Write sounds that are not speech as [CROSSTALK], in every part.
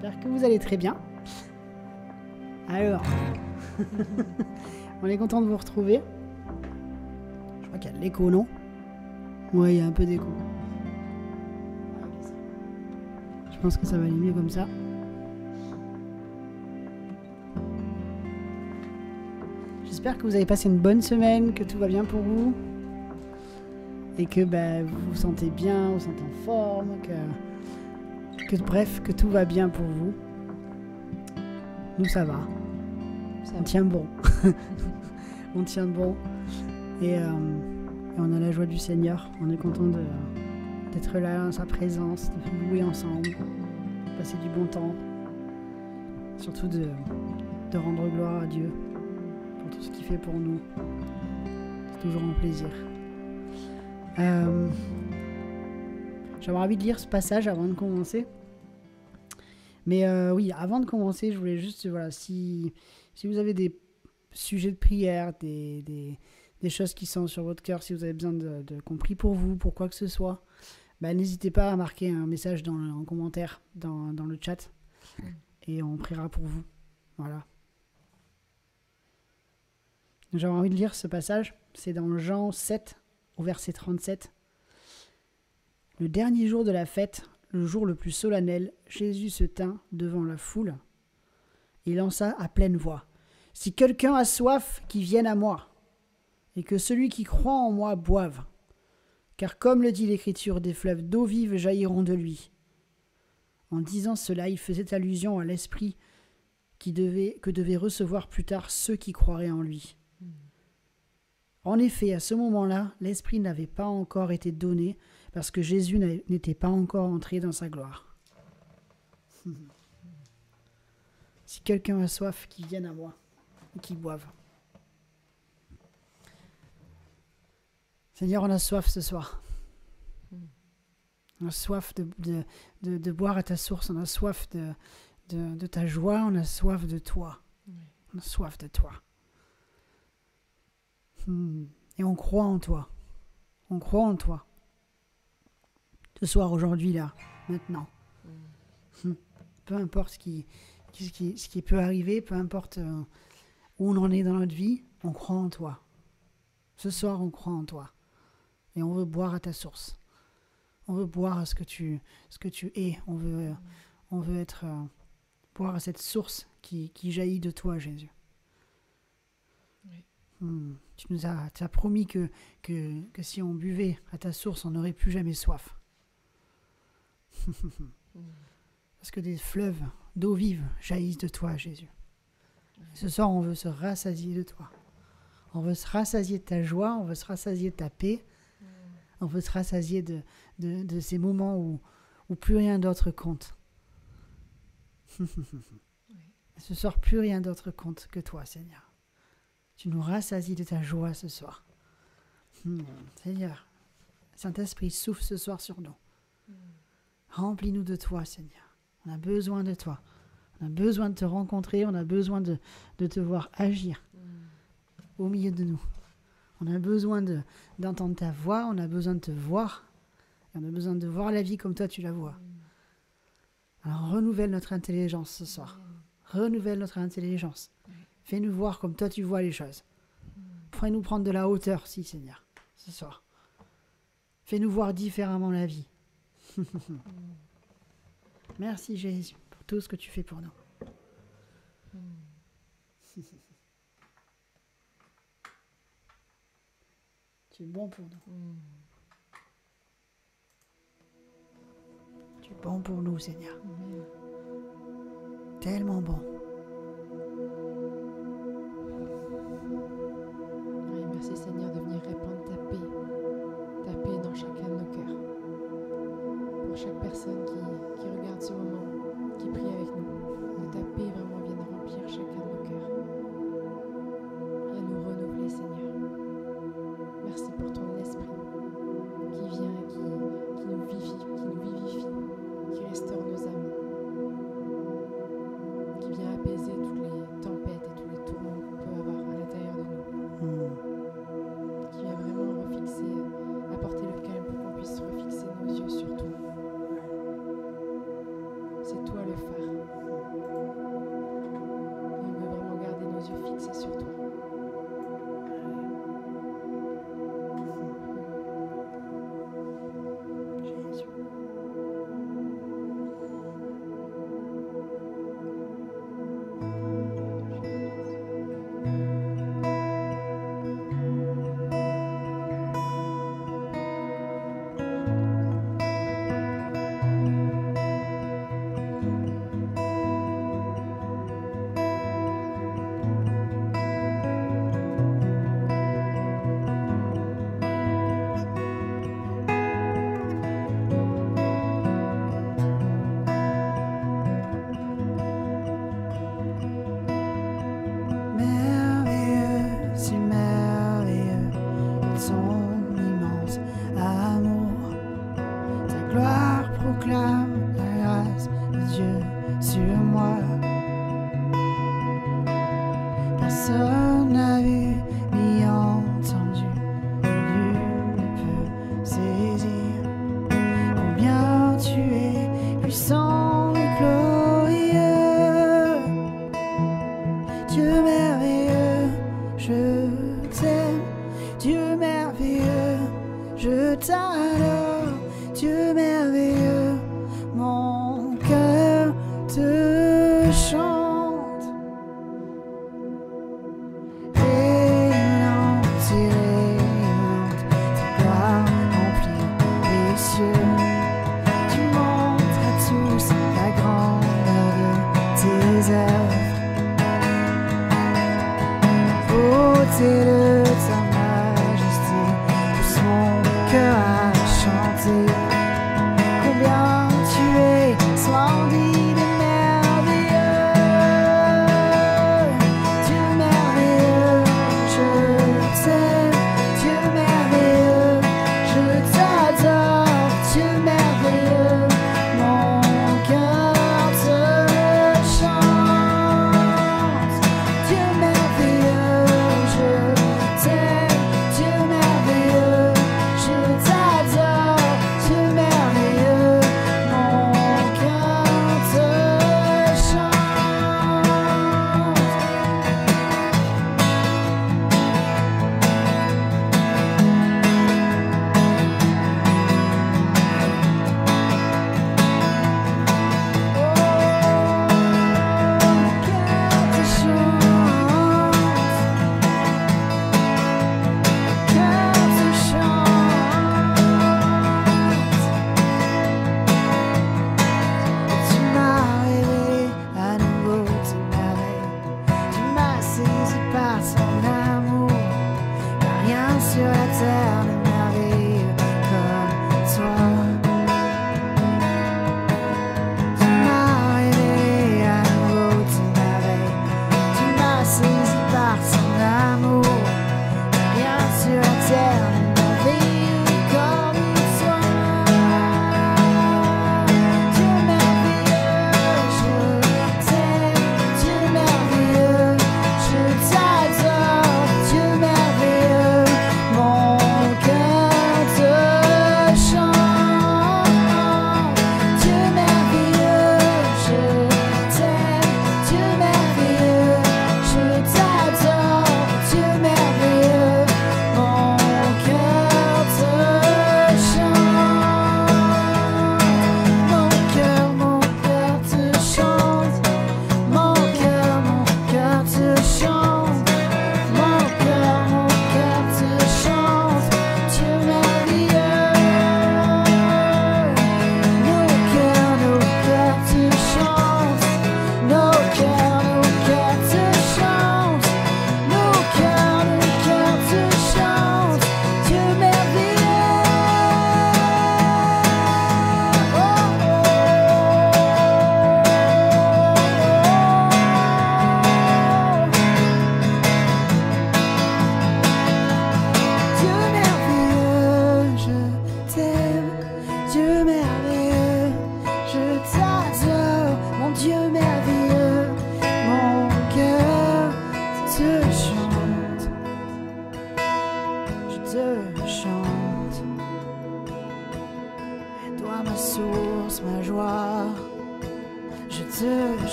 J'espère que vous allez très bien. Alors, [LAUGHS] on est content de vous retrouver. Je crois qu'il y a de l'écho, non? Ouais, il y a un peu d'écho. Je pense que ça va aller mieux comme ça. J'espère que vous avez passé une bonne semaine, que tout va bien pour vous. Et que bah, vous vous sentez bien, vous vous sentez en forme, que, que bref, que tout va bien pour vous. Nous, ça va. On tient bon. [LAUGHS] on tient bon. Et, euh, et on a la joie du Seigneur. On est content d'être là dans sa présence, de louer ensemble, de passer du bon temps. Surtout de, de rendre gloire à Dieu pour tout ce qu'il fait pour nous. C'est toujours un plaisir. Euh, J'avais envie de lire ce passage avant de commencer. Mais euh, oui, avant de commencer, je voulais juste, voilà, si, si vous avez des sujets de prière, des, des, choses qui sont sur votre cœur, si vous avez besoin de, de compris pour vous, pour quoi que ce soit, bah, n'hésitez pas à marquer un message dans le, en commentaire dans, dans, le chat et on priera pour vous. Voilà. J'avais envie de lire ce passage, c'est dans Jean 7 au verset 37. Le dernier jour de la fête, le jour le plus solennel, Jésus se tint devant la foule et lança à pleine voix Si quelqu'un a soif, qu'il vienne à moi, et que celui qui croit en moi boive. Car comme le dit l'Écriture, des fleuves d'eau vive jailliront de lui. En disant cela, il faisait allusion à l'Esprit que devaient recevoir plus tard ceux qui croiraient en lui. En effet, à ce moment-là, l'Esprit n'avait pas encore été donné parce que Jésus n'était pas encore entré dans sa gloire. [LAUGHS] Si quelqu'un a soif, qu'il vienne à moi et qu'il boive. Seigneur, on a soif ce soir. On a soif de, de, de, de boire à ta source, on a soif de, de, ta joie, on a soif de toi. On a soif de toi. Et on croit en toi. On croit en toi. Ce soir, aujourd'hui, là, maintenant. Hmm. Peu importe ce qui, ce, qui, ce qui peut arriver, peu importe euh, où on en est dans notre vie, on croit en toi. Ce soir, on croit en toi. Et on veut boire à ta source. On veut boire à ce que tu, ce que tu es. On veut, on veut être, euh, boire à cette source qui, qui jaillit de toi, Jésus. Hmm. Tu nous as, tu as promis que, que, que, si on buvait à ta source, on n'aurait plus jamais soif. [LAUGHS] Parce que des fleuves d'eau vive jaillissent de toi, Jésus. Ce soir, on veut se rassasier de toi. On veut se rassasier de ta joie, on veut se rassasier de ta paix. On veut se rassasier de, de, de ces moments où, où plus rien d'autre compte. Ce soir, plus rien d'autre compte que toi, Seigneur. Tu nous rassasies de ta joie ce soir. Hmm. Seigneur, Saint-Esprit, souffle ce soir sur nous. Remplis-nous de toi, Seigneur. On a besoin de toi. On a besoin de te rencontrer. On a besoin de, de te voir agir au milieu de nous. On a besoin d'entendre ta voix. On a besoin de te voir. On a besoin de voir la vie comme toi tu la vois. Alors renouvelle notre intelligence ce soir. Renouvelle notre intelligence. Fais-nous voir comme toi tu vois les choses. Fais-nous prendre de la hauteur, si Seigneur, ce soir. Fais-nous voir différemment la vie. [LAUGHS] Merci Jésus pour tout ce que tu fais pour nous. [LAUGHS] tu es bon pour nous. Tu es bon pour nous, Seigneur. Tellement bon.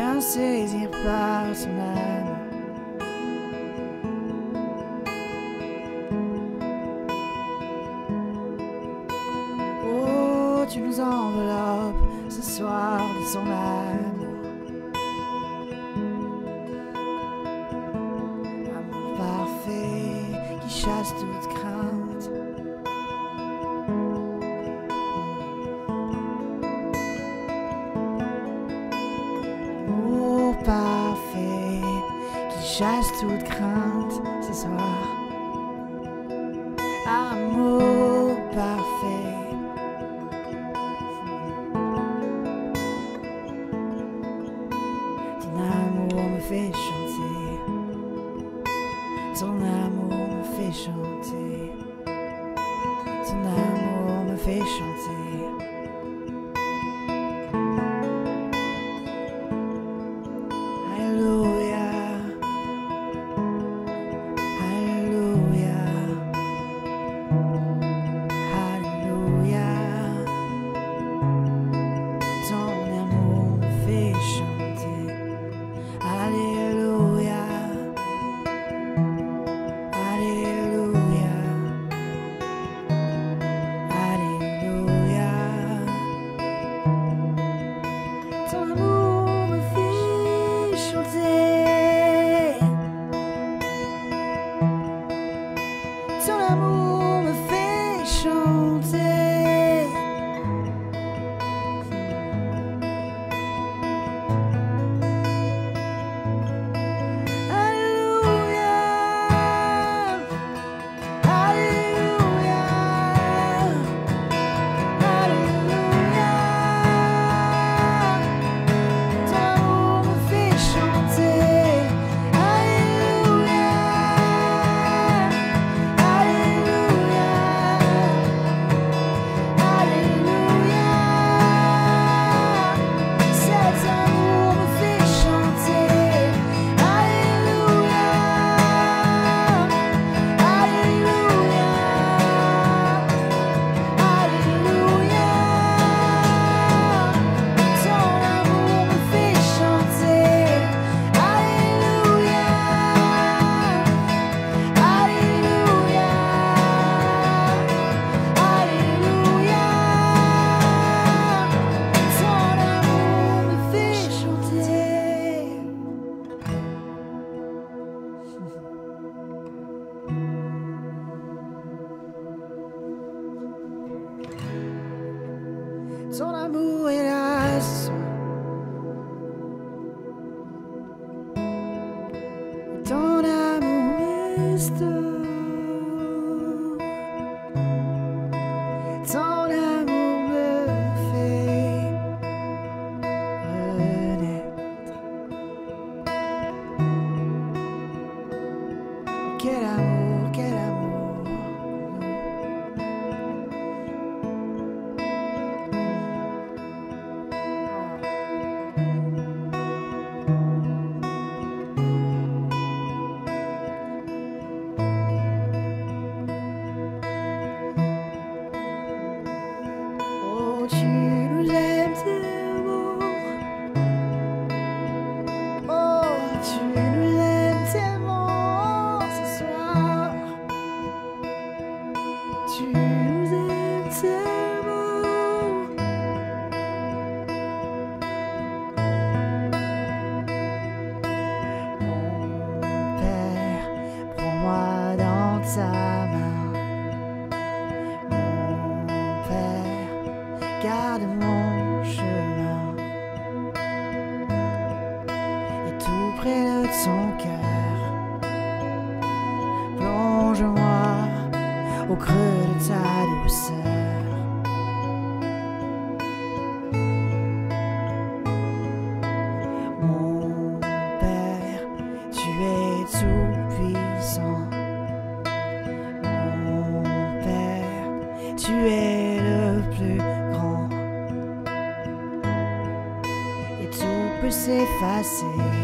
Et tu viens saisir par say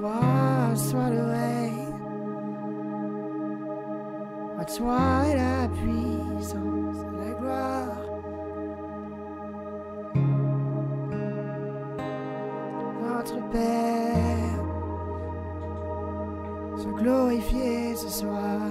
What's wide awake What's wide la puissance de la gloire. Notre Père se glorifier ce soir.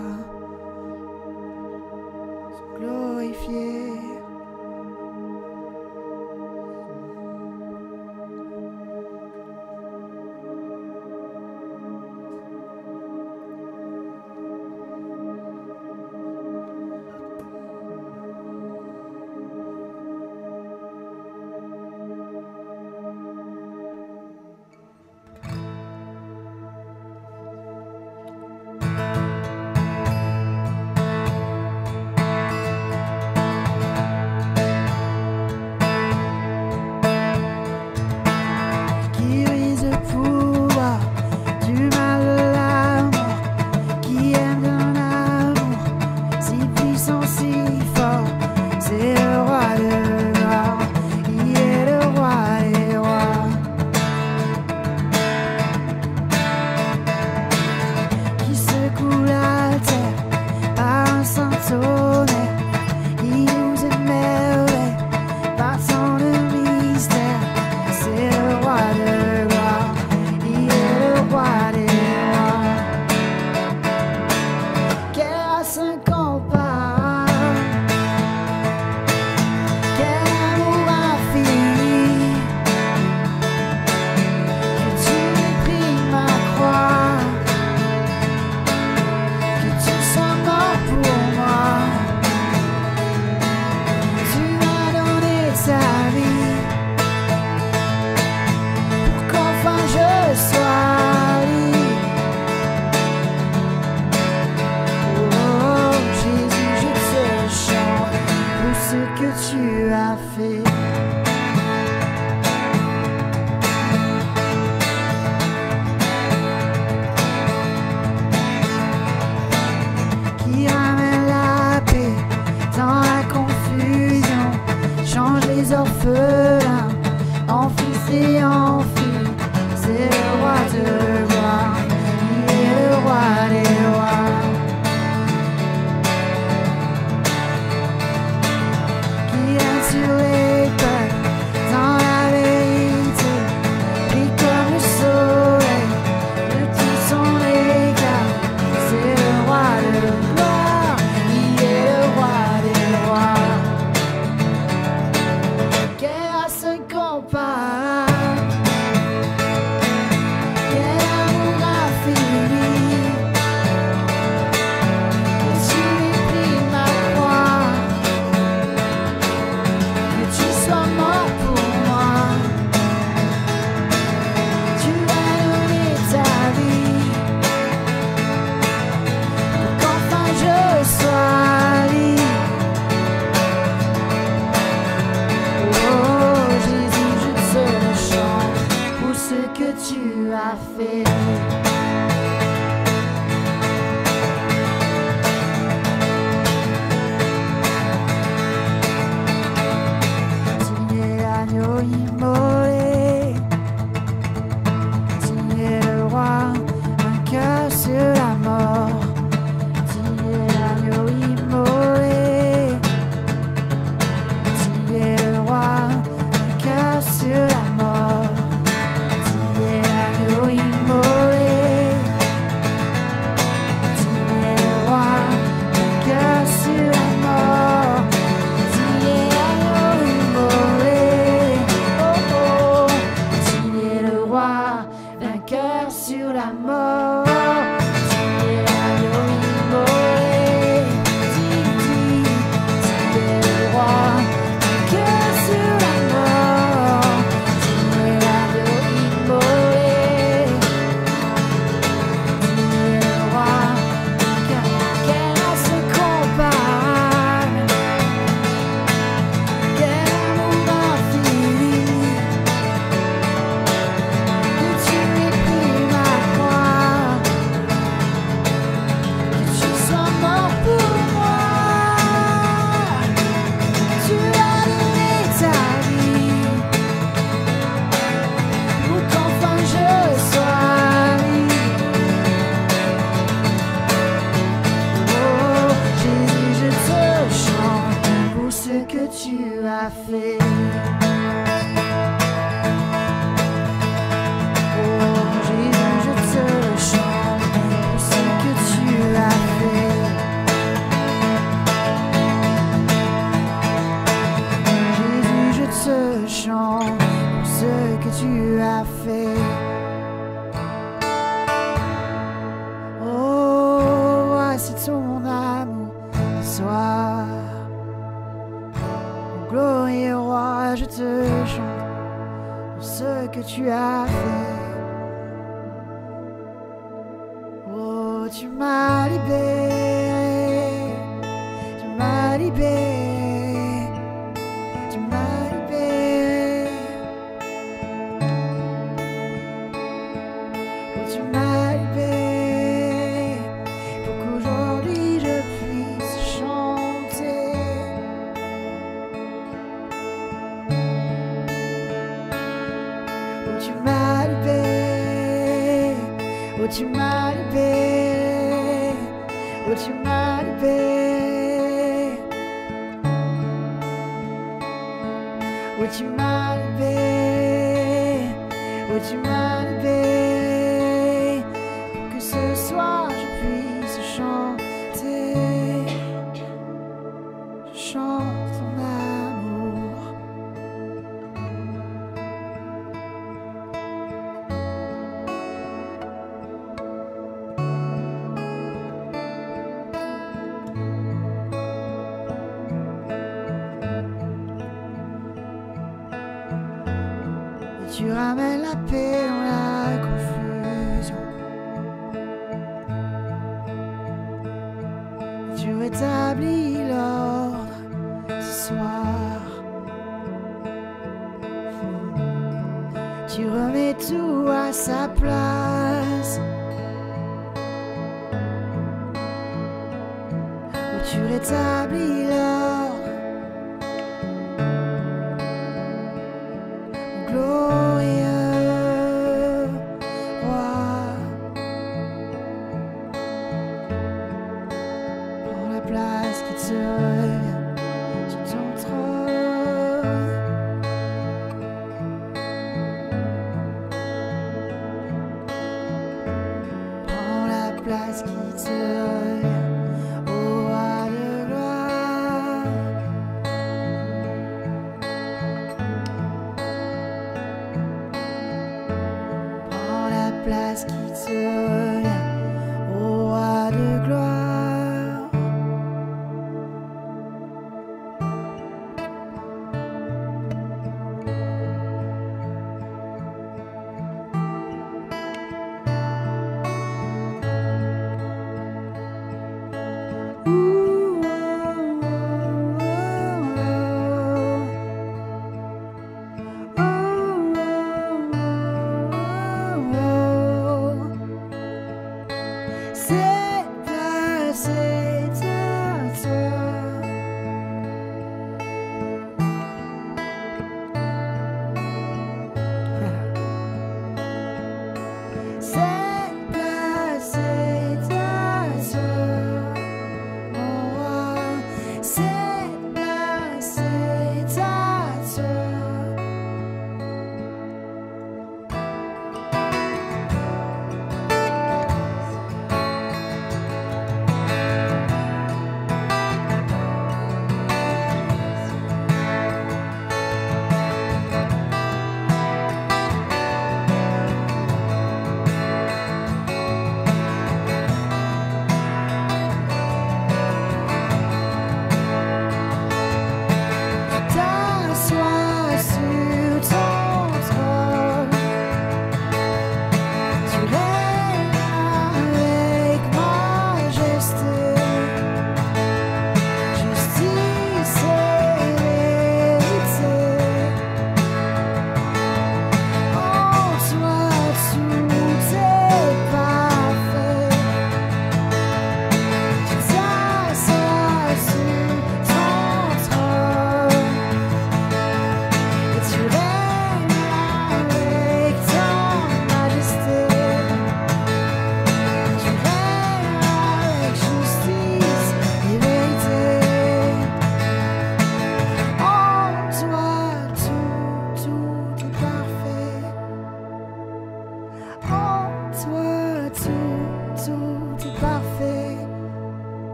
Oh, tu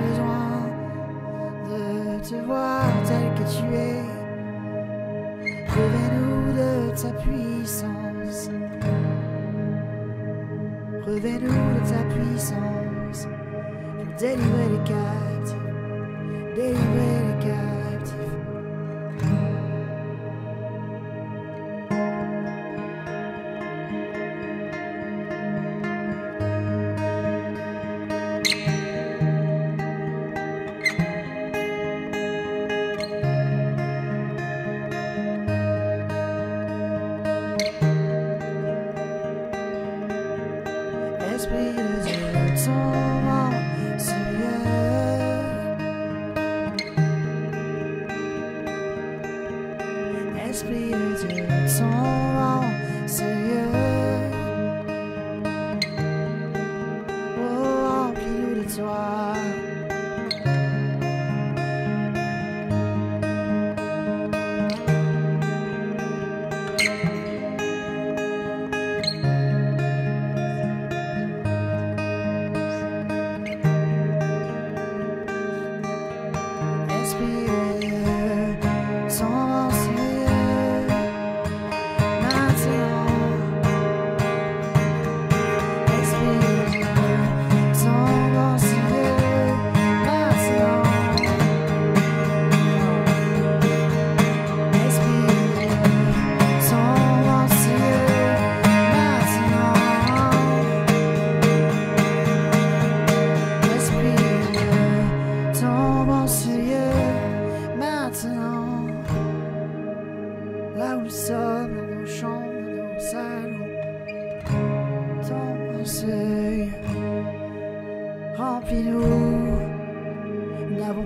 besoin de te voir tel que tu es. Revêt-nous de ta puissance. Revêt-nous de ta puissance pour délivrer les cartes,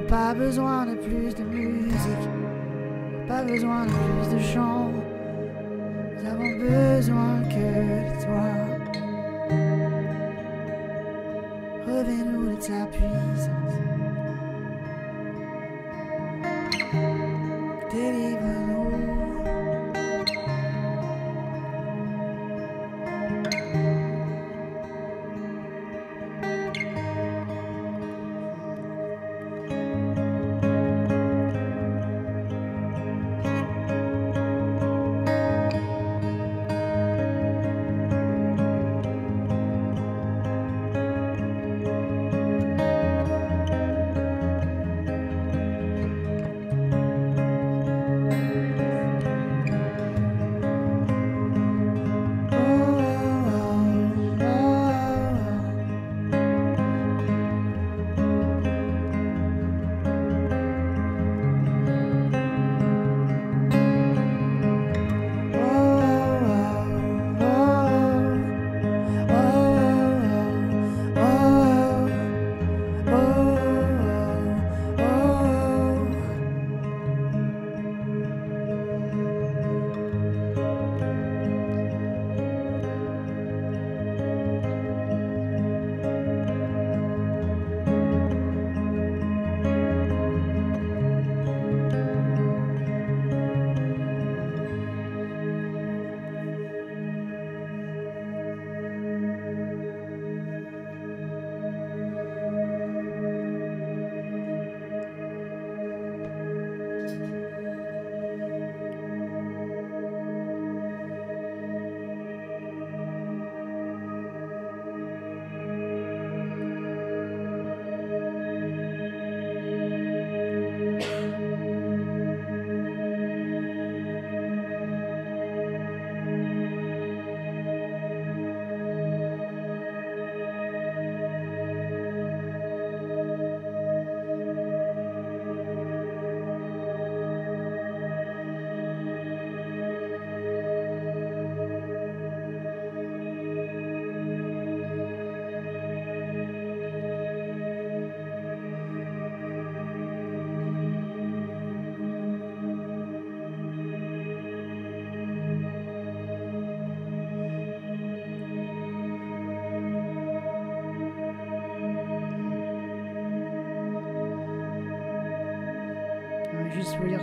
Pas besoin de plus de musique, pas besoin de plus de chant. Nous avons besoin que de toi. Revais-nous de ta puissance.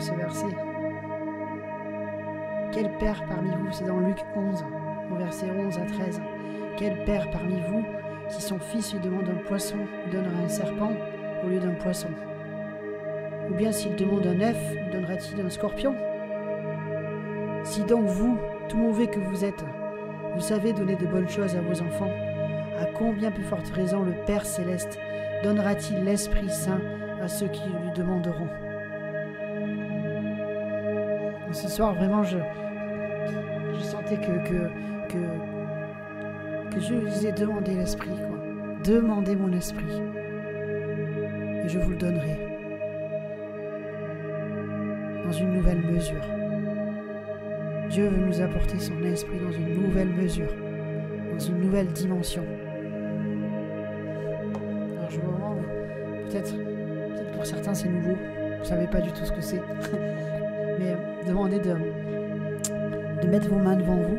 Ce verset. Quel père parmi vous, c'est dans Luc 11, au verset 11 à 13. Quel père parmi vous, si son fils lui demande un poisson, donnera un serpent au lieu d'un poisson? Ou bien s'il demande un œuf, donnera-t-il un scorpion? Si donc vous, tout mauvais que vous êtes, vous savez donner de bonnes choses à vos enfants, à combien plus forte raison le Père céleste donnera-t-il l'Esprit Saint à ceux qui lui demanderont? Ce soir, vraiment, je, sentais que, que, que, je vous ai demandé l'Esprit. quoi. Demandez mon Esprit. Et je vous le donnerai. Dans une nouvelle mesure. Dieu veut nous apporter son Esprit dans une nouvelle mesure. Dans une nouvelle dimension. Alors je vraiment, peut-être, peut-être pour certains c'est nouveau. Vous savez pas du tout ce que c'est. [LAUGHS] Demandez de, de mettre vos mains devant vous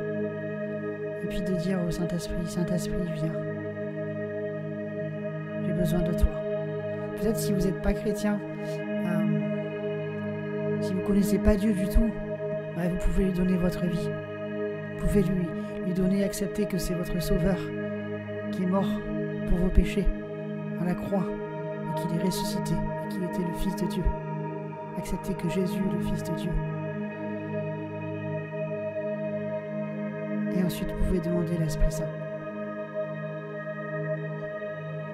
et puis de dire au Saint-Esprit, Saint-Esprit, viens. J'ai besoin de toi. Peut-être si vous n'êtes pas chrétien, euh, si vous ne connaissez pas Dieu du tout, vous pouvez lui donner votre vie. Vous pouvez lui, lui donner, accepter que c'est votre Sauveur qui est mort pour vos péchés à la croix et qu'il est ressuscité et qu'il était le Fils de Dieu. Acceptez que Jésus est le Fils de Dieu. Ensuite, vous pouvez demander l'Esprit Saint.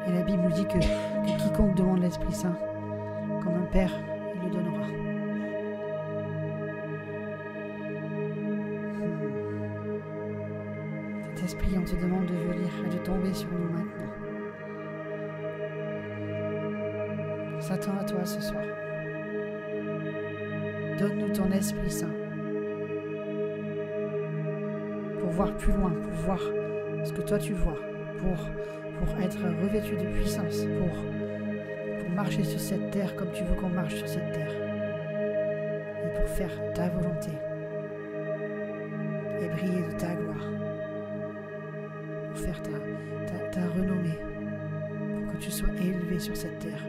Et la Bible nous dit que, que quiconque demande l'Esprit Saint, comme un Père, il le donnera. Hmm. Cet esprit, on te demande de venir et de tomber sur nous maintenant. S'attend à toi ce soir. Donne-nous ton Esprit Saint plus loin, pour voir ce que toi tu vois, pour, pour être revêtu de puissance, pour, pour marcher sur cette terre comme tu veux qu'on marche sur cette terre. Et pour faire ta volonté et briller de ta gloire, pour faire ta, ta, ta renommée, pour que tu sois élevé sur cette terre.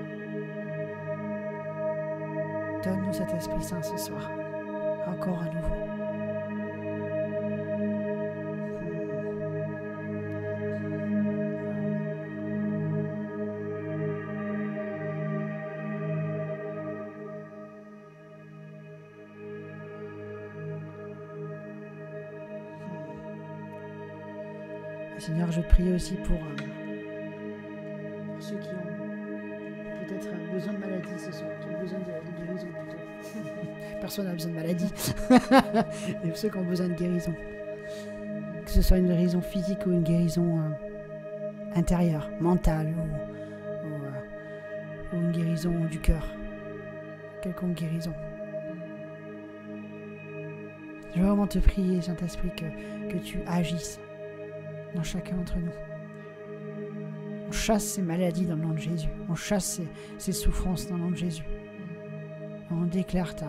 Donne-nous cet Esprit Saint ce soir, encore à nouveau. Seigneur, je te prie aussi pour, euh, pour ceux qui ont peut-être euh, besoin de maladie ce soir, qui ont besoin de, guérison plutôt. [LAUGHS] Personne n'a besoin de maladie. [LAUGHS] Et ceux qui ont besoin de guérison. Que ce soit une guérison physique ou une guérison euh, intérieure, mentale ou une guérison du cœur. Quelconque guérison. Je veux vraiment te prier, Saint-Esprit, que, que tu agisses dans chacun d'entre nous. On chasse ces maladies dans le nom de Jésus. On chasse ces, ces souffrances dans le nom de Jésus. On déclare ta,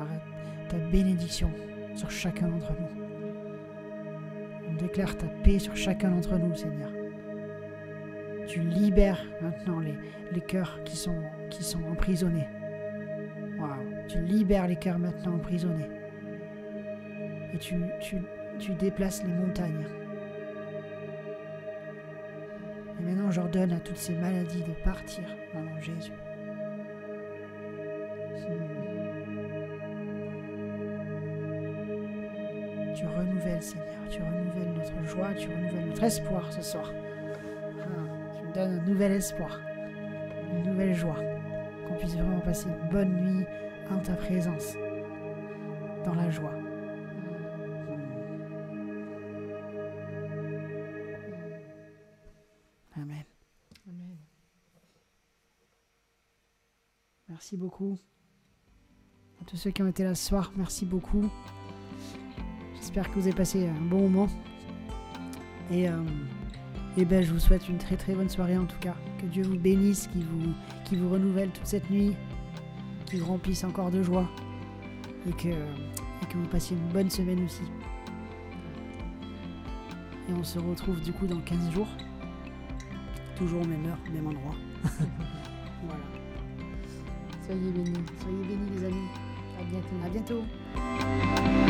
bénédiction sur chacun d'entre nous. On déclare ta paix sur chacun d'entre nous, Seigneur. Tu libères maintenant les, cœurs qui sont, emprisonnés. Waouh. Tu libères les cœurs maintenant emprisonnés. Et tu déplaces les montagnes. J'ordonne à toutes ces maladies de partir dans Jésus. Tu renouvelles, Seigneur. Tu renouvelles notre joie. Tu renouvelles notre espoir ce soir. Ah, tu me donnes un nouvel espoir. Une nouvelle joie. Qu'on puisse vraiment passer une bonne nuit en ta présence. Dans la joie. Beaucoup. À tous ceux qui ont été là ce soir, merci beaucoup. J'espère que vous avez passé un bon moment. Et, euh, et ben, je vous souhaite une très très bonne soirée en tout cas. Que Dieu vous bénisse, qu'il vous, vous renouvelle toute cette nuit, qu'il vous remplisse encore de joie. Et que, et que vous passiez une bonne semaine aussi. Et on se retrouve du coup dans 15 jours. Toujours même heure, même endroit. [LAUGHS] Soyez bénis. Soyez bénis les amis. À bientôt. À bientôt.